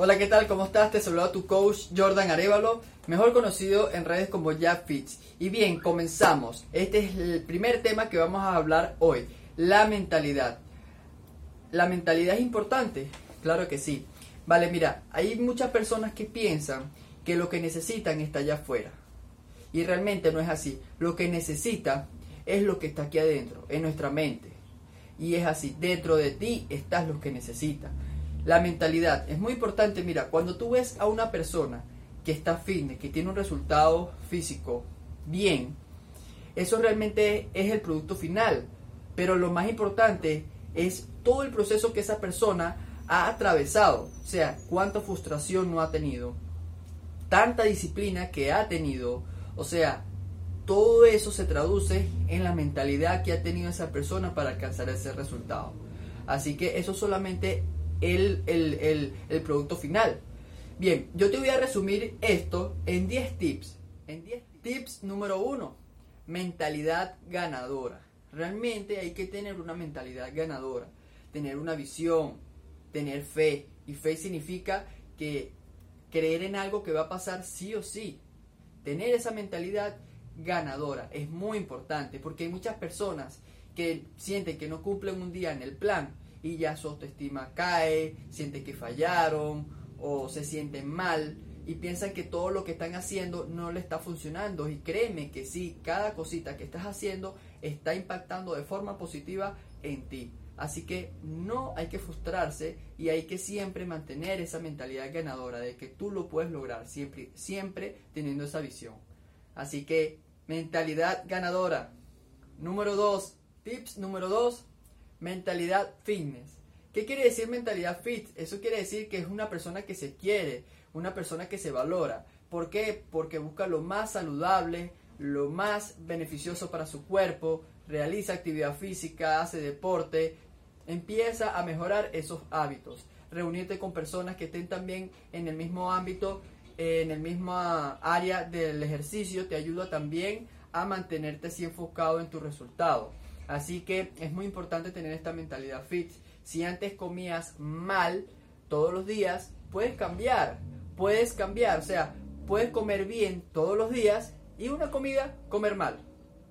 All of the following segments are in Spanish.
Hola, ¿qué tal? ¿Cómo estás? Te saluda tu coach Jordan Arevalo, mejor conocido en redes como Jack Fitz. Y bien, comenzamos. Este es el primer tema que vamos a hablar hoy, la mentalidad. ¿La mentalidad es importante? Claro que sí. Vale, mira, hay muchas personas que piensan que lo que necesitan está allá afuera. Y realmente no es así. Lo que necesita es lo que está aquí adentro, en nuestra mente. Y es así, dentro de ti estás lo que necesitas. La mentalidad es muy importante. Mira, cuando tú ves a una persona que está fitness, que tiene un resultado físico bien, eso realmente es el producto final. Pero lo más importante es todo el proceso que esa persona ha atravesado. O sea, cuánta frustración no ha tenido, tanta disciplina que ha tenido. O sea, todo eso se traduce en la mentalidad que ha tenido esa persona para alcanzar ese resultado. Así que eso solamente el, el, producto final. Bien, yo te voy a resumir esto en 10 tips. En 10 tips número 1, mentalidad ganadora. Realmente hay que tener una mentalidad ganadora, tener una visión, tener fe. Y fe significa que creer en algo que va a pasar sí o sí. Tener esa mentalidad ganadora es muy importante porque hay muchas personas que sienten que no cumplen un día en el plan y ya su autoestima cae, sienten que fallaron o se sienten mal y piensan que todo lo que están haciendo no le está funcionando y créeme que sí, cada cosita que estás haciendo está impactando de forma positiva en ti. Así que no hay que frustrarse y hay que siempre mantener esa mentalidad ganadora de que tú lo puedes lograr, siempre, siempre teniendo esa visión. Así que mentalidad ganadora. Número 2, tips número 2, Mentalidad fitness. ¿Qué quiere decir mentalidad fit? Eso quiere decir que es una persona que se quiere, una persona que se valora. ¿Por qué? Porque busca lo más saludable, lo más beneficioso para su cuerpo, realiza actividad física, hace deporte, empieza a mejorar esos hábitos. Reunirte con personas que estén también en el mismo ámbito, en el mismo área del ejercicio, te ayuda también a mantenerte así enfocado en tu resultado. Así que es muy importante tener esta mentalidad fit. Si antes comías mal todos los días, puedes cambiar. Puedes cambiar. O sea, puedes comer bien todos los días y una comida comer mal.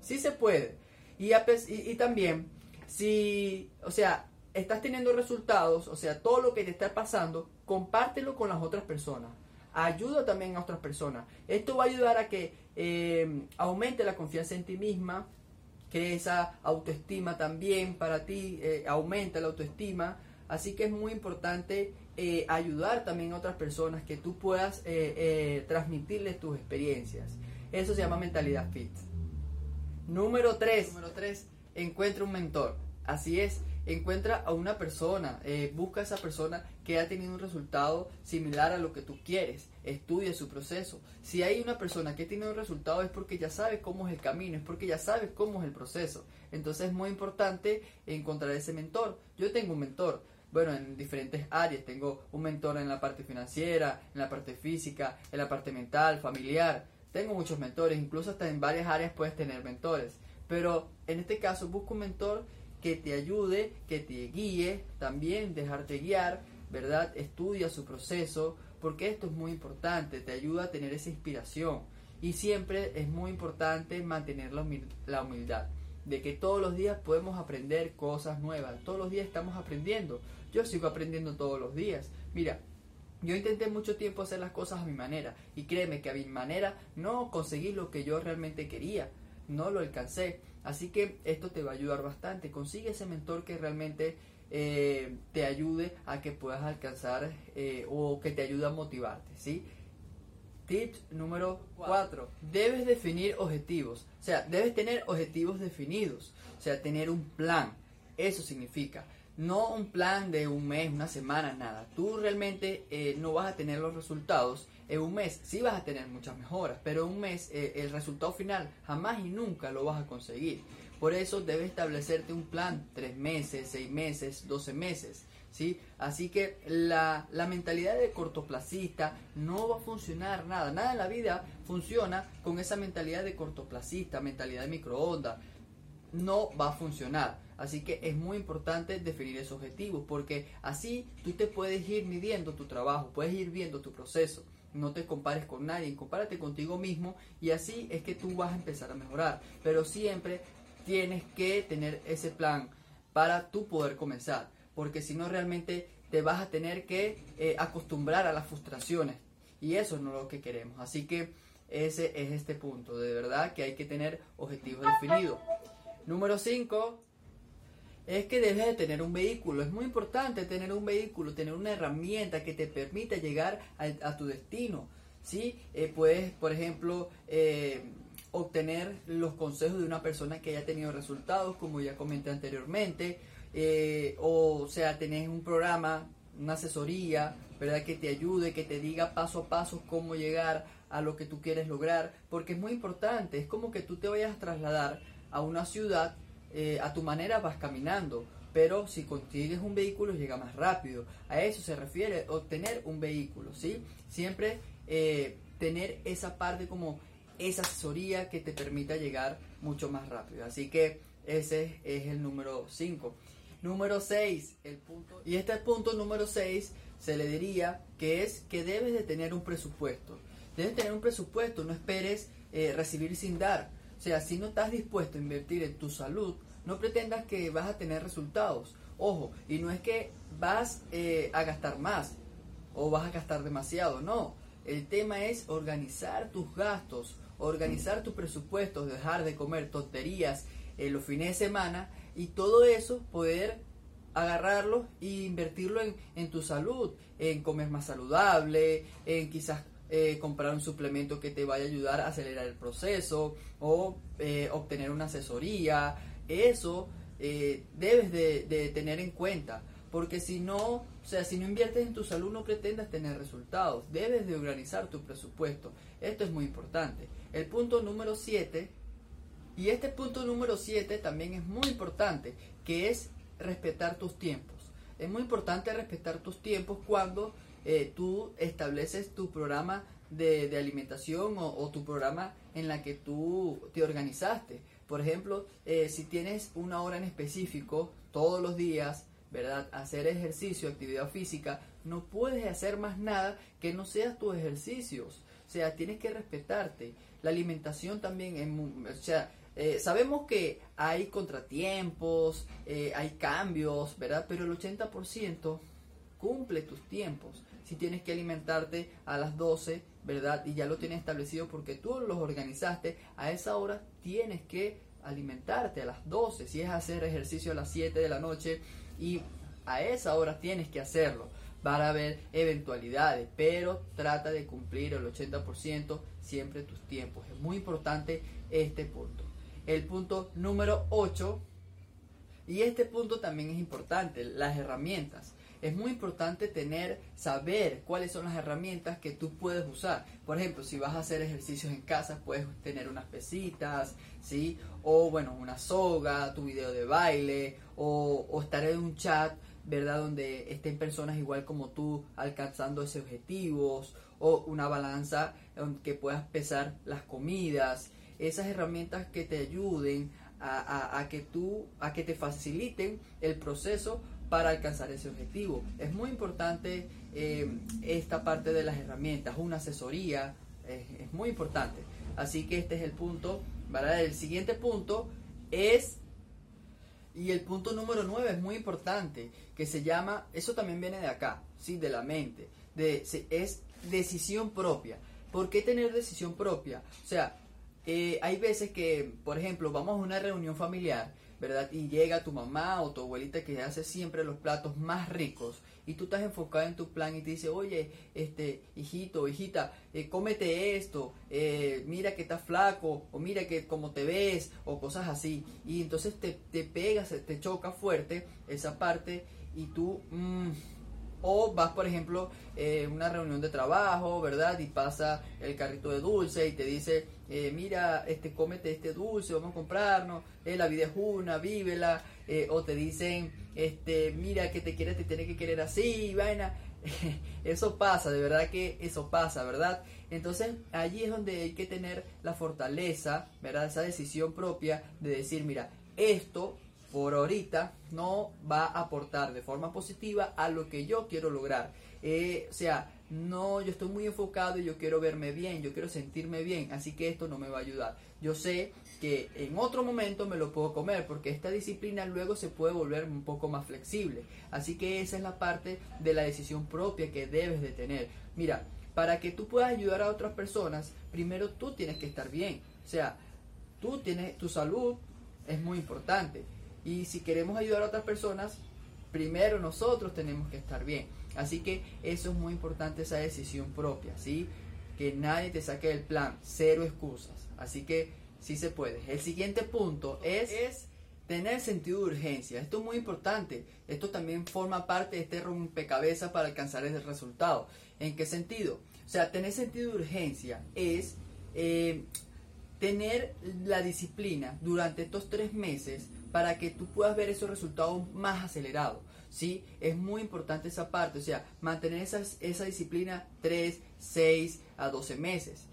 Sí se puede. Y, también, si, o sea, estás teniendo resultados, o sea, todo lo que te está pasando, compártelo con las otras personas. Ayuda también a otras personas. Esto va a ayudar a que eh, aumente la confianza en ti misma, que esa autoestima también para ti eh, aumenta la autoestima. Así que es muy importante eh, ayudar también a otras personas que tú puedas eh, transmitirles tus experiencias. Eso se llama mentalidad fit. Número 3. Número 3. Encuentra un mentor. Así es, encuentra a una persona, eh, busca a esa persona que ha tenido un resultado similar a lo que tú quieres, estudia su proceso. Si hay una persona que tiene un resultado es porque ya sabe cómo es el camino, es porque ya sabe cómo es el proceso. Entonces es muy importante encontrar ese mentor. Yo tengo un mentor, bueno, en diferentes áreas. Tengo un mentor en la parte financiera, en la parte física, en la parte mental, familiar. Tengo muchos mentores, incluso hasta en varias áreas puedes tener mentores. Pero en este caso busco un mentor que te ayude, que te guíe, también dejarte guiar, ¿verdad? Estudia su proceso, porque esto es muy importante, te ayuda a tener esa inspiración. Y siempre es muy importante mantener la humildad, de que todos los días podemos aprender cosas nuevas, todos los días estamos aprendiendo. Yo sigo aprendiendo todos los días. Mira, yo intenté mucho tiempo hacer las cosas a mi manera y créeme que a mi manera no conseguí lo que yo realmente quería, no lo alcancé. Así que esto te va a ayudar bastante. Consigue ese mentor que realmente eh, te ayude a que puedas alcanzar eh, o que te ayude a motivarte, ¿sí? Tip número 4. Debes definir objetivos. O sea, debes tener objetivos definidos. O sea, tener un plan. Eso significa. No un plan de un mes, una semana, nada. Tú realmente eh, no vas a tener los resultados en un mes sí vas a tener muchas mejoras, pero en un mes eh, el resultado final jamás y nunca lo vas a conseguir. Por eso debes establecerte un plan, tres meses, seis meses, doce meses. ¿sí? Así que la, la mentalidad de cortoplacista no va a funcionar nada. Nada en la vida funciona con esa mentalidad de cortoplacista, mentalidad de microondas. No va a funcionar. Así que es muy importante definir esos objetivos porque así tú te puedes ir midiendo tu trabajo, puedes ir viendo tu proceso. No te compares con nadie, compárate contigo mismo y así es que tú vas a empezar a mejorar. Pero siempre tienes que tener ese plan para tú poder comenzar, porque si no realmente te vas a tener que eh, acostumbrar a las frustraciones y eso no es lo que queremos. Así que ese es este punto, de verdad que hay que tener objetivos definidos. Número 5 es que debes de tener un vehículo. Es muy importante tener un vehículo, tener una herramienta que te permita llegar a, tu destino. ¿sí? Eh, puedes, por ejemplo, eh, obtener los consejos de una persona que haya tenido resultados, como ya comenté anteriormente. Eh, o sea, tenés un programa, una asesoría, ¿verdad? Que te ayude, que te diga paso a paso cómo llegar a lo que tú quieres lograr, porque es muy importante, es como que tú te vayas a trasladar a una ciudad, eh, a tu manera vas caminando, pero si consigues un vehículo llega más rápido. A eso se refiere obtener un vehículo, ¿sí? Siempre eh, tener esa parte como esa asesoría que te permita llegar mucho más rápido. Así que ese es el número 5. Número 6, el punto. Y este punto número 6 se le diría que es que debes de tener un presupuesto. Debes tener un presupuesto, no esperes eh, recibir sin dar. O sea, si no estás dispuesto a invertir en tu salud, no pretendas que vas a tener resultados. Ojo, y no es que vas eh, a gastar más o vas a gastar demasiado, no. El tema es organizar tus gastos, organizar tu presupuesto, dejar de comer tonterías en los fines de semana y todo eso poder agarrarlo e invertirlo en, en tu salud, en comer más saludable, en quizás eh, comprar un suplemento que te vaya a ayudar a acelerar el proceso o eh, obtener una asesoría. Eso eh, debes de, tener en cuenta. Porque si no, o sea, si no inviertes en tu salud no pretendas tener resultados. Debes de organizar tu presupuesto. Esto es muy importante. El punto número 7, y este punto número 7 también es muy importante, que es respetar tus tiempos. Es muy importante respetar tus tiempos cuando eh, tú estableces tu programa de, alimentación o, tu programa en la que tú te organizaste. Por ejemplo, eh, si tienes una hora en específico todos los días, ¿verdad? Hacer ejercicio, actividad física, no puedes hacer más nada que no seas tus ejercicios. O sea, tienes que respetarte. La alimentación también, es, o sea, eh, sabemos que hay contratiempos, hay cambios, ¿verdad? Pero el 80% cumple tus tiempos. Si tienes que alimentarte a las 12, ¿verdad? Y ya lo tienes establecido porque tú los organizaste, a esa hora tienes que alimentarte a las 12. Si es hacer ejercicio a las 7 de la noche y a esa hora tienes que hacerlo. Van a haber eventualidades, pero trata de cumplir el 80% siempre tus tiempos. Es muy importante este punto. El punto número 8, y este punto también es importante, las herramientas es muy importante tener, saber cuáles son las herramientas que tú puedes usar. Por ejemplo, si vas a hacer ejercicios en casa, puedes tener unas pesitas, ¿sí? O bueno, una soga, tu video de baile, o, estar en un chat, ¿verdad? Donde estén personas igual como tú alcanzando esos objetivos, o una balanza que puedas pesar las comidas, esas herramientas que te ayuden a, a, que tú, a que te faciliten el proceso para alcanzar ese objetivo. Es muy importante eh, esta parte de las herramientas, una asesoría, es muy importante. Así que este es el punto. El siguiente punto es, y el punto número 9 es muy importante, que se llama, eso también viene de acá, ¿sí? De la mente, de, es decisión propia. ¿Por qué tener decisión propia? O sea, eh, hay veces que, por ejemplo, vamos a una reunión familiar ¿verdad? Y llega tu mamá o tu abuelita que hace siempre los platos más ricos y tú estás enfocado en tu plan y te dice, oye, este, hijito, hijita, eh, cómete esto, eh, mira que estás flaco o mira que como te ves o cosas así. Y entonces te, te pegas, te choca fuerte esa parte y tú... Mmm, o vas, por ejemplo, eh, una reunión de trabajo, ¿verdad? Y pasa el carrito de dulce y te dice, eh, mira, este, cómete este dulce, vamos a comprarnos, eh, la vida es una, vívela. Eh, o te dicen, este, mira, que te quiere, te tiene que querer así, vaina. eso pasa, de verdad que eso pasa, ¿verdad? Entonces allí es donde hay que tener la fortaleza, ¿verdad? Esa decisión propia de decir, mira, esto por ahorita no va a aportar de forma positiva a lo que yo quiero lograr. Eh, o sea, no, yo estoy muy enfocado y yo quiero verme bien, yo quiero sentirme bien, así que esto no me va a ayudar. Yo sé que en otro momento me lo puedo comer porque esta disciplina luego se puede volver un poco más flexible. Así que esa es la parte de la decisión propia que debes de tener. Mira, para que tú puedas ayudar a otras personas, primero tú tienes que estar bien. O sea, tú tienes tu salud es muy importante. Y si queremos ayudar a otras personas, primero nosotros tenemos que estar bien. Así que eso es muy importante, esa decisión propia, ¿sí? Que nadie te saque del plan, cero excusas. Así que sí se puede. El siguiente punto es, es tener sentido de urgencia. Esto es muy importante. Esto también forma parte de este rompecabezas para alcanzar ese resultado. ¿En qué sentido? O sea, tener sentido de urgencia es eh, tener la disciplina durante estos tres meses para que tú puedas ver esos resultados más acelerados. ¿sí? Es muy importante esa parte, o sea, mantener esa, esa disciplina 3, 6 a 12 meses.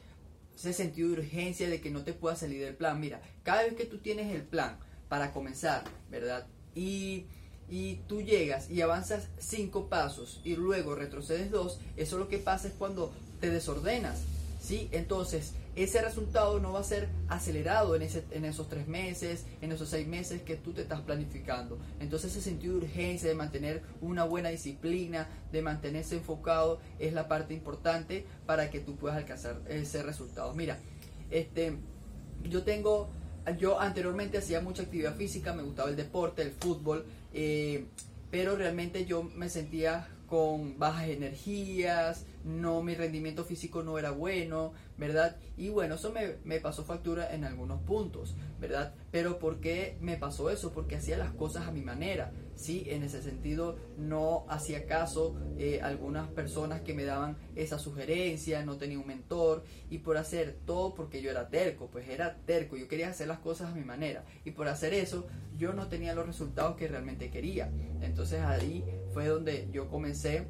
Ese sentido de urgencia de que no te puedas salir del plan. Mira, cada vez que tú tienes el plan para comenzar, ¿verdad? Y, y tú llegas y avanzas 5 pasos y luego retrocedes 2, eso lo que pasa es cuando te desordenas ¿sí? Entonces, ese resultado no va a ser acelerado en, esos tres meses, en esos seis meses que tú te estás planificando. Entonces, ese sentido de urgencia, de mantener una buena disciplina, de mantenerse enfocado, es la parte importante para que tú puedas alcanzar ese resultado. Mira, este, yo tengo, yo anteriormente hacía mucha actividad física, me gustaba el deporte, el fútbol, eh, pero realmente yo me sentía con bajas energías, no, mi rendimiento físico no era bueno, ¿verdad? Y bueno, eso me, me, pasó factura en algunos puntos, ¿verdad? Pero ¿por qué me pasó eso? Porque hacía las cosas a mi manera, ¿sí? En ese sentido no hacía caso eh, algunas personas que me daban esa sugerencia, no tenía un mentor y por hacer todo porque yo era terco, pues era terco, yo quería hacer las cosas a mi manera y por hacer eso yo no tenía los resultados que realmente quería. Entonces ahí fue donde yo comencé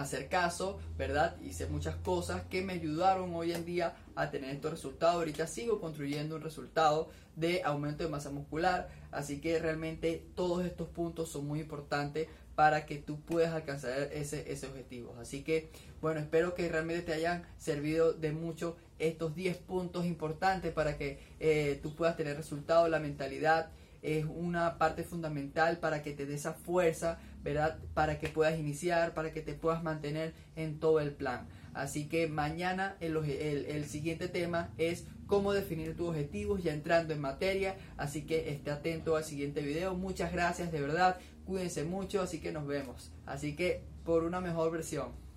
hacer caso, ¿verdad? Hice muchas cosas que me ayudaron hoy en día a tener estos resultados. Ahorita sigo construyendo un resultado de aumento de masa muscular, así que realmente todos estos puntos son muy importantes para que tú puedas alcanzar ese, ese objetivo. Así que, bueno, espero que realmente te hayan servido de mucho estos 10 puntos importantes para que eh, tú puedas tener resultados, la mentalidad, es una parte fundamental para que te dé esa fuerza, ¿verdad? Para que puedas iniciar, para que te puedas mantener en todo el plan. Así que mañana el, el, siguiente tema es cómo definir tus objetivos ya entrando en materia. Así que esté atento al siguiente video. Muchas gracias, de verdad. Cuídense mucho, así que nos vemos. Así que por una mejor versión.